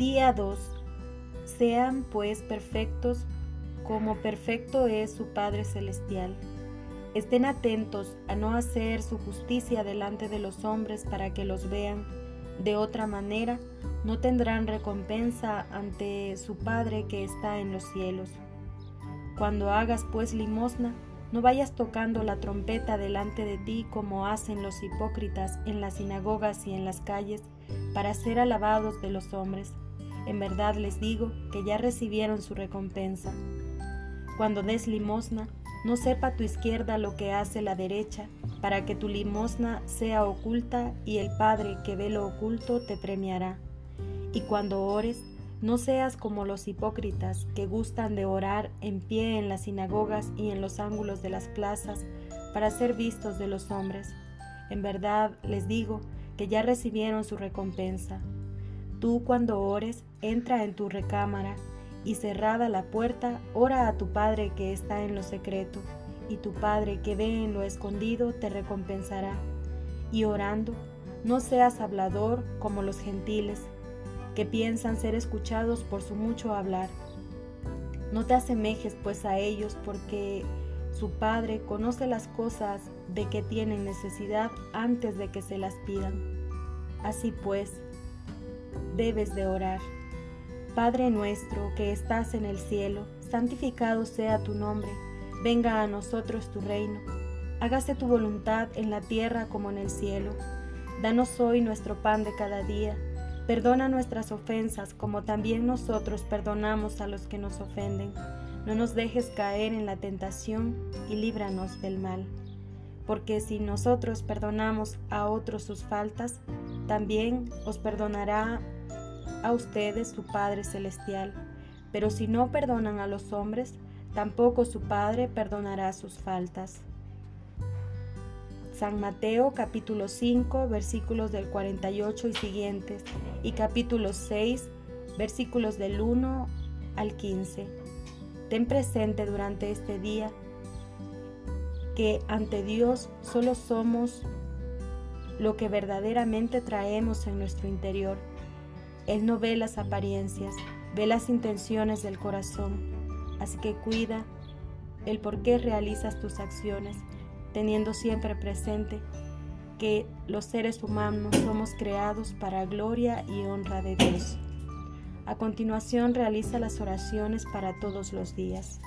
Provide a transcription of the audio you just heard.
Día 2. Sean pues perfectos como perfecto es su Padre Celestial. Estén atentos a no hacer su justicia delante de los hombres para que los vean. De otra manera, no tendrán recompensa ante su Padre que está en los cielos. Cuando hagas pues limosna, no vayas tocando la trompeta delante de ti como hacen los hipócritas en las sinagogas y en las calles, para ser alabados de los hombres. En verdad les digo que ya recibieron su recompensa. Cuando des limosna, no sepa tu izquierda lo que hace la derecha, para que tu limosna sea oculta y el Padre que ve lo oculto te premiará. Y cuando ores, no seas como los hipócritas que gustan de orar en pie en las sinagogas y en los ángulos de las plazas para ser vistos de los hombres. En verdad les digo que ya recibieron su recompensa. Tú cuando ores, entra en tu recámara y cerrada la puerta, ora a tu Padre que está en lo secreto, y tu Padre que ve en lo escondido te recompensará. Y orando, no seas hablador como los gentiles, que piensan ser escuchados por su mucho hablar. No te asemejes pues a ellos porque su Padre conoce las cosas de que tienen necesidad antes de que se las pidan. Así pues, debes de orar. Padre nuestro que estás en el cielo, santificado sea tu nombre, venga a nosotros tu reino, hágase tu voluntad en la tierra como en el cielo. Danos hoy nuestro pan de cada día Perdona nuestras ofensas como también nosotros perdonamos a los que nos ofenden. No nos dejes caer en la tentación y líbranos del mal. Porque si nosotros perdonamos a otros sus faltas, también os perdonará a ustedes su Padre Celestial. Pero si no perdonan a los hombres, tampoco su Padre perdonará sus faltas. San Mateo capítulo 5 versículos del 48 y siguientes y capítulo 6 versículos del 1 al 15. Ten presente durante este día que ante Dios solo somos lo que verdaderamente traemos en nuestro interior. Él no ve las apariencias, ve las intenciones del corazón. Así que cuida el por qué realizas tus acciones teniendo siempre presente que los seres humanos somos creados para gloria y honra de Dios. A continuación realiza las oraciones para todos los días.